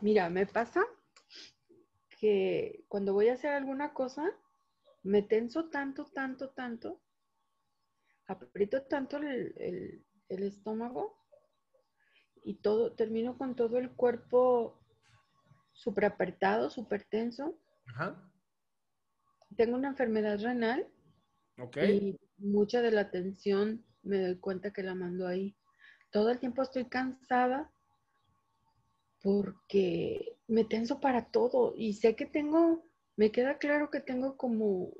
Mira, me pasa que cuando voy a hacer alguna cosa, me tenso tanto, tanto, tanto, aprieto tanto el, estómago y todo, termino con todo el cuerpo súper apretado, súper tenso. Ajá. Tengo una enfermedad renal. Ok. Y mucha de la tensión me doy cuenta que la mando ahí. Todo el tiempo estoy cansada porque me tenso para todo y sé que tengo, me queda claro que tengo como,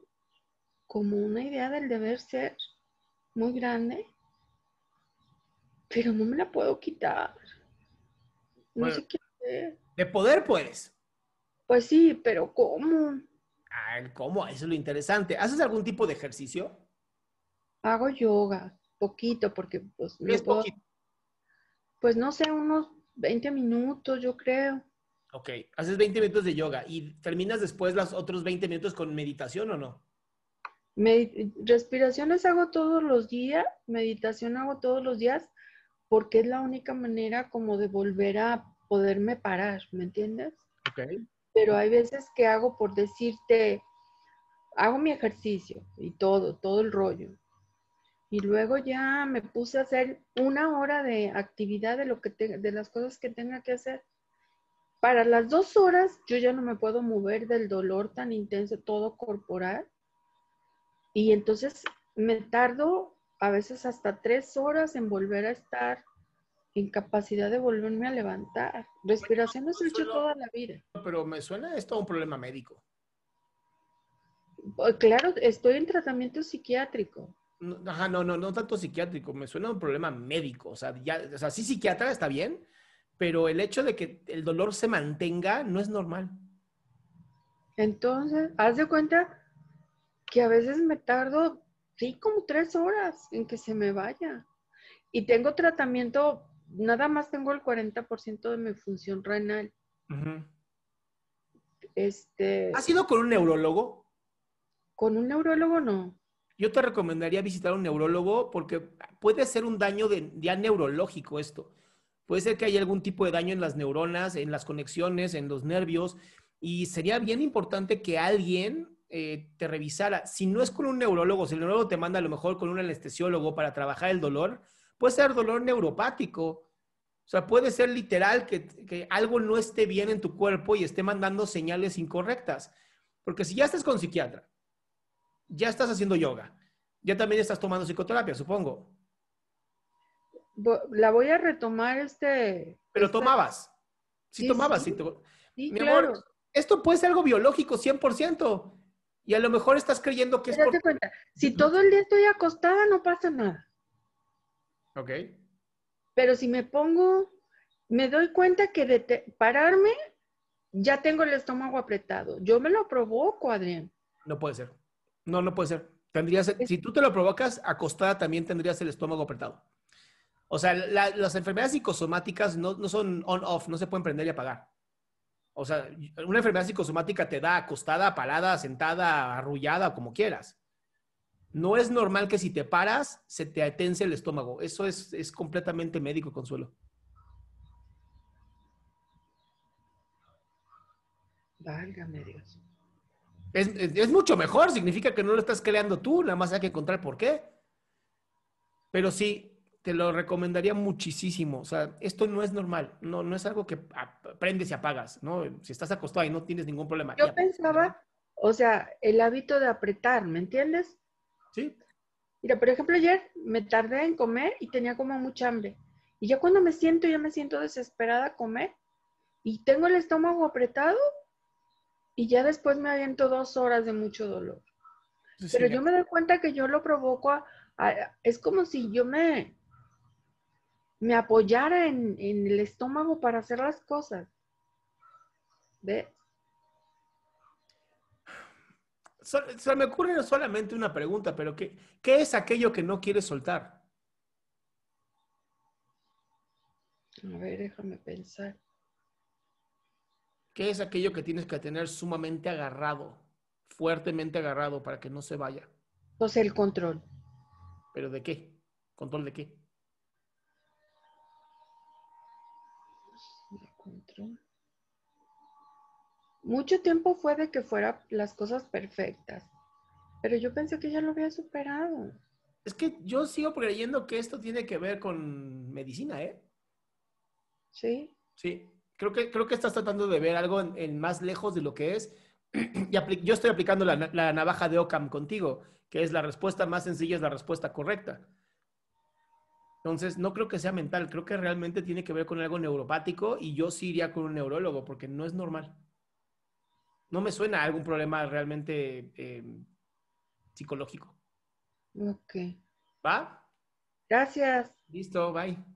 como una idea del deber ser muy grande, pero no me la puedo quitar. No sé qué hacer. De poder, pues. Pues sí, pero ¿cómo? Ah, ¿cómo? Eso es lo interesante. ¿Haces algún tipo de ejercicio? Hago yoga, poquito, porque pues no puedo, Pues no sé, unos 20 minutos, yo creo. Ok, haces 20 minutos de yoga y terminas después los otros 20 minutos con meditación o no? respiraciones hago todos los días, meditación hago todos los días, porque es la única manera como de volver a poderme parar, ¿me entiendes? Ok. Pero hay veces que hago por decirte, hago mi ejercicio y todo, todo el rollo. Y luego ya me puse a hacer una hora de actividad de, lo que de las cosas que tenga que hacer. Para las dos horas yo ya no me puedo mover del dolor tan intenso, todo corporal. Y entonces me tardo a veces hasta tres horas en volver a estar en capacidad de volverme a levantar. Respiración es hecho toda la vida. Pero me suena esto a un problema médico. Pues claro, estoy en tratamiento psiquiátrico. Ajá, no, no, no tanto psiquiátrico, me suena a un problema médico. O sea, ya, o sea, sí psiquiatra está bien, pero el hecho de que el dolor se mantenga no es normal. Entonces, haz de cuenta que a veces me tardo, sí, como tres horas en que se me vaya. Y tengo tratamiento, nada más tengo el 40% de mi función renal. Este. ¿Has ido con un neurólogo? Con un neurólogo no yo te recomendaría visitar a un neurólogo porque puede ser un daño de, ya neurológico esto. Puede ser que haya algún tipo de daño en las neuronas, en las conexiones, en los nervios, y sería bien importante que alguien eh, te revisara. Si no es con un neurólogo, si el neurólogo te manda a lo mejor con un anestesiólogo para trabajar el dolor, puede ser dolor neuropático. O sea, puede ser literal que, que algo no esté bien en tu cuerpo y esté mandando señales incorrectas. Porque si ya estás con psiquiatra, ya estás haciendo yoga. Ya también estás tomando psicoterapia, supongo. La voy a retomar este... Pero tomabas. Sí, tomabas. Sí. Mi amor, esto puede ser algo biológico, 100%. Y a lo mejor estás creyendo que es... Por... cuenta, si todo el día estoy acostada, no pasa nada. Ok. Pero si me pongo, me doy cuenta que de pararme, ya tengo el estómago apretado. Yo me lo provoco, Adrián. No puede ser. No, no puede ser. Tendrías, si tú te lo provocas, acostada también tendrías el estómago apretado. O sea, las enfermedades psicosomáticas no, no son on-off, no se pueden prender y apagar. O sea, una enfermedad psicosomática te da acostada, parada, sentada, arrullada, como quieras. No es normal que si te paras, se te atense el estómago. Eso es, es completamente médico, Consuelo. Válgame Dios. Es, mucho mejor, significa que no lo estás creando tú, nada más hay que encontrar por qué. Pero sí, te lo recomendaría muchísimo. O sea, esto no es normal, no, no es algo que aprendes y apagas, ¿no? Si estás acostado y no tienes ningún problema. Yo pensaba, o sea, el hábito de apretar, ¿me entiendes? Sí. Mira, por ejemplo, ayer me tardé en comer y tenía como mucha hambre. Y ya cuando me siento, ya me siento desesperada a comer y tengo el estómago apretado, y ya después me aviento dos horas de mucho dolor. Pero yo me doy cuenta que yo lo provoco, a, es como si yo me, me apoyara en, el estómago para hacer las cosas. ¿Ves? Se me ocurre solamente una pregunta, pero ¿qué, ¿qué es aquello que no quieres soltar? A ver, déjame pensar. ¿Qué es aquello que tienes que tener sumamente agarrado, fuertemente agarrado para que no se vaya? Pues el control. ¿Pero de qué? ¿Control de qué? El control. Mucho tiempo fue de que fueran las cosas perfectas, pero yo pensé que ya lo había superado. Es que yo sigo creyendo que esto tiene que ver con medicina, ¿eh? Sí. Sí, creo que, creo que estás tratando de ver algo en, más lejos de lo que es. Y yo estoy aplicando la, la navaja de Ockham contigo, que es la respuesta más sencilla, es la respuesta correcta. Entonces, no creo que sea mental, creo que realmente tiene que ver con algo neuropático y yo sí iría con un neurólogo porque no es normal. No me suena a algún problema realmente eh, psicológico. Ok. ¿Va? Gracias. Listo, bye.